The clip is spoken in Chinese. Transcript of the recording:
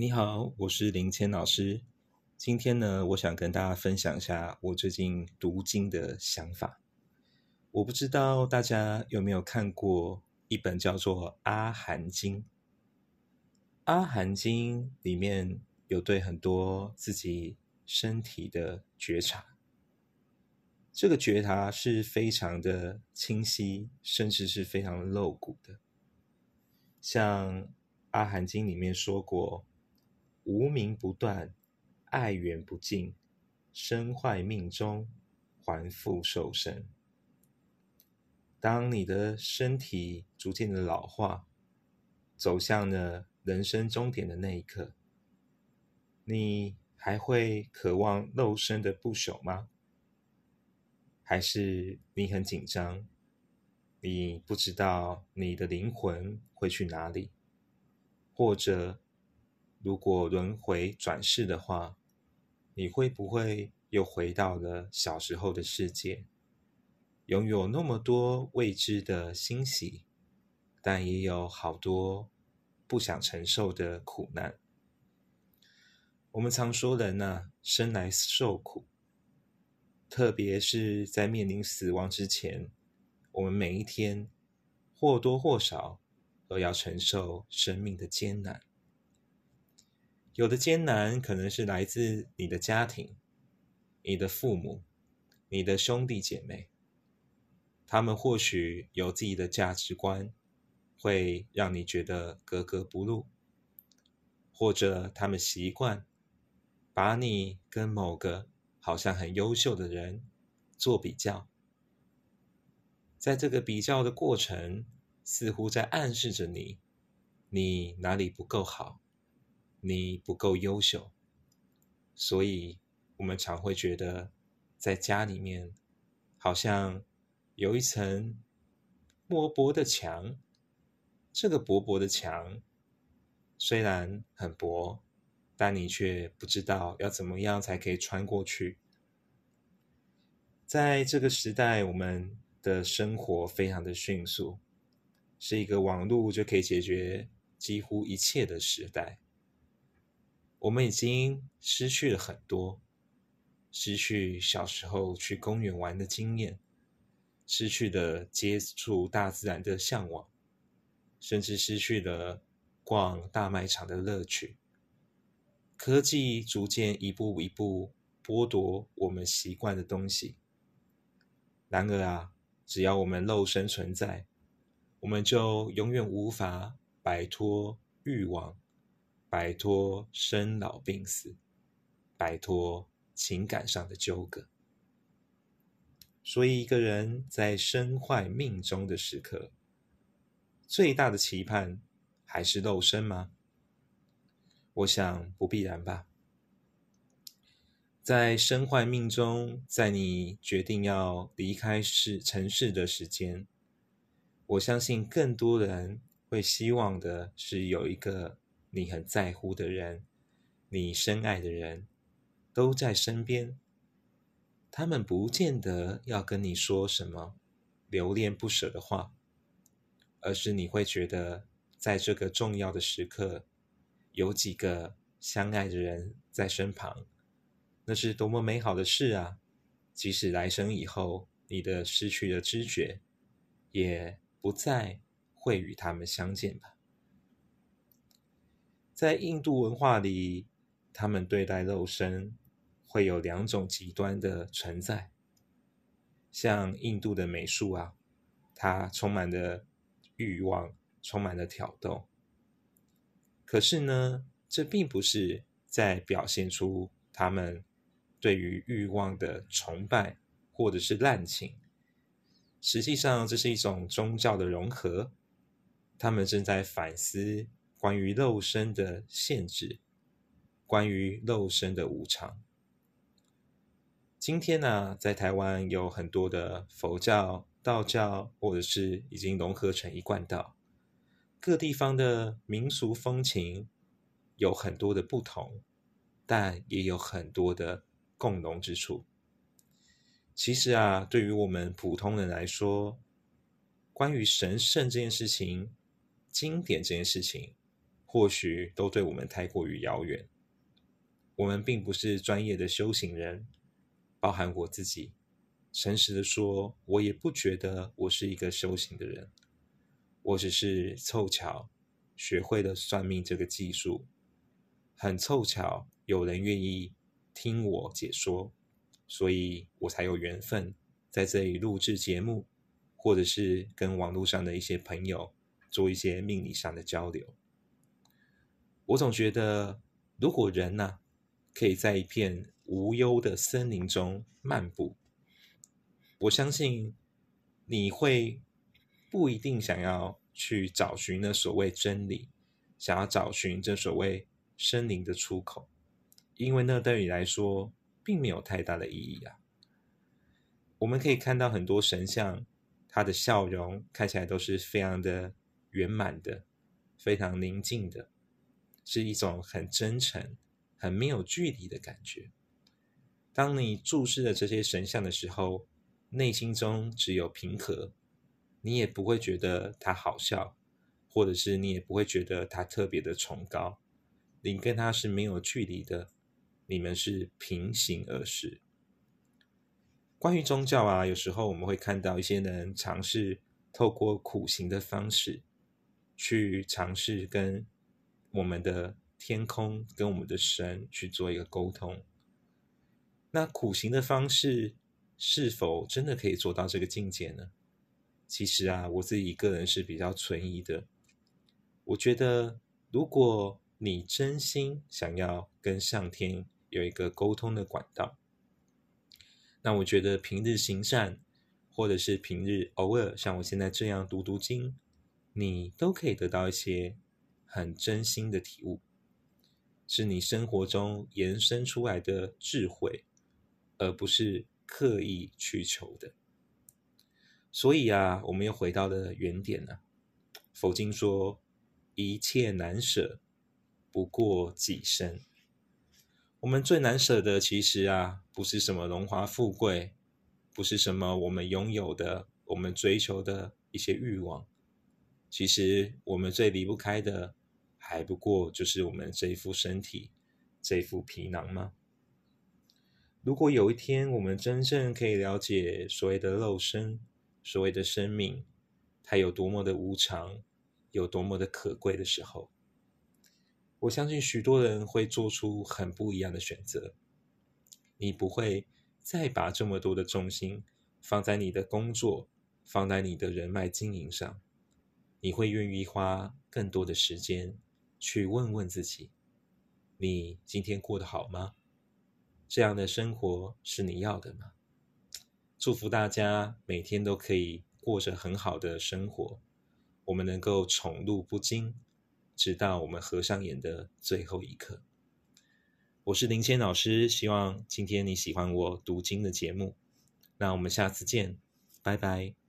你好，我是林谦老师。今天呢，我想跟大家分享一下我最近读经的想法。我不知道大家有没有看过一本叫做《阿含经》。《阿含经》里面有对很多自己身体的觉察，这个觉察是非常的清晰，甚至是非常露骨的。像《阿含经》里面说过。无名不断，爱缘不尽，身坏命终，还复受生。当你的身体逐渐的老化，走向了人生终点的那一刻，你还会渴望肉身的不朽吗？还是你很紧张？你不知道你的灵魂会去哪里，或者？如果轮回转世的话，你会不会又回到了小时候的世界，拥有那么多未知的欣喜，但也有好多不想承受的苦难？我们常说人呐，生来受苦，特别是在面临死亡之前，我们每一天或多或少都要承受生命的艰难。有的艰难可能是来自你的家庭、你的父母、你的兄弟姐妹，他们或许有自己的价值观，会让你觉得格格不入，或者他们习惯把你跟某个好像很优秀的人做比较，在这个比较的过程，似乎在暗示着你，你哪里不够好。你不够优秀，所以我们常会觉得，在家里面好像有一层薄薄的墙。这个薄薄的墙虽然很薄，但你却不知道要怎么样才可以穿过去。在这个时代，我们的生活非常的迅速，是一个网络就可以解决几乎一切的时代。我们已经失去了很多，失去小时候去公园玩的经验，失去了接触大自然的向往，甚至失去了逛大卖场的乐趣。科技逐渐一步一步剥夺我们习惯的东西。然而啊，只要我们肉身存在，我们就永远无法摆脱欲望。摆脱生老病死，摆脱情感上的纠葛。所以，一个人在身坏命中的时刻，最大的期盼还是肉身吗？我想不必然吧。在身坏命中，在你决定要离开市城市的时间，我相信更多人会希望的是有一个。你很在乎的人，你深爱的人，都在身边。他们不见得要跟你说什么留恋不舍的话，而是你会觉得，在这个重要的时刻，有几个相爱的人在身旁，那是多么美好的事啊！即使来生以后，你的失去了知觉，也不再会与他们相见吧。在印度文化里，他们对待肉身会有两种极端的存在。像印度的美术啊，它充满了欲望，充满了挑逗。可是呢，这并不是在表现出他们对于欲望的崇拜或者是滥情。实际上，这是一种宗教的融合。他们正在反思。关于肉身的限制，关于肉身的无常。今天呢，在台湾有很多的佛教、道教，或者是已经融合成一贯道，各地方的民俗风情有很多的不同，但也有很多的共融之处。其实啊，对于我们普通人来说，关于神圣这件事情、经典这件事情。或许都对我们太过于遥远。我们并不是专业的修行人，包含我自己。诚实的说，我也不觉得我是一个修行的人。我只是凑巧学会了算命这个技术，很凑巧有人愿意听我解说，所以我才有缘分在这里录制节目，或者是跟网络上的一些朋友做一些命理上的交流。我总觉得，如果人呢？可以在一片无忧的森林中漫步。我相信你会不一定想要去找寻那所谓真理，想要找寻这所谓森林的出口，因为那对你来说并没有太大的意义啊。我们可以看到很多神像，他的笑容看起来都是非常的圆满的，非常宁静的，是一种很真诚。很没有距离的感觉。当你注视着这些神像的时候，内心中只有平和，你也不会觉得它好笑，或者是你也不会觉得它特别的崇高。你跟它是没有距离的，你们是平行而视。关于宗教啊，有时候我们会看到一些人尝试透过苦行的方式，去尝试跟我们的。天空跟我们的神去做一个沟通，那苦行的方式是否真的可以做到这个境界呢？其实啊，我自己个人是比较存疑的。我觉得，如果你真心想要跟上天有一个沟通的管道，那我觉得平日行善，或者是平日偶尔像我现在这样读读经，你都可以得到一些很真心的体悟。是你生活中延伸出来的智慧，而不是刻意去求的。所以啊，我们又回到了原点了。佛经说：“一切难舍，不过己身。”我们最难舍的，其实啊，不是什么荣华富贵，不是什么我们拥有的、我们追求的一些欲望。其实，我们最离不开的。还不过就是我们这一副身体，这副皮囊吗？如果有一天我们真正可以了解所谓的肉身，所谓的生命，它有多么的无常，有多么的可贵的时候，我相信许多人会做出很不一样的选择。你不会再把这么多的重心放在你的工作，放在你的人脉经营上，你会愿意花更多的时间。去问问自己，你今天过得好吗？这样的生活是你要的吗？祝福大家每天都可以过着很好的生活，我们能够宠辱不惊，直到我们合上眼的最后一刻。我是林谦老师，希望今天你喜欢我读经的节目。那我们下次见，拜拜。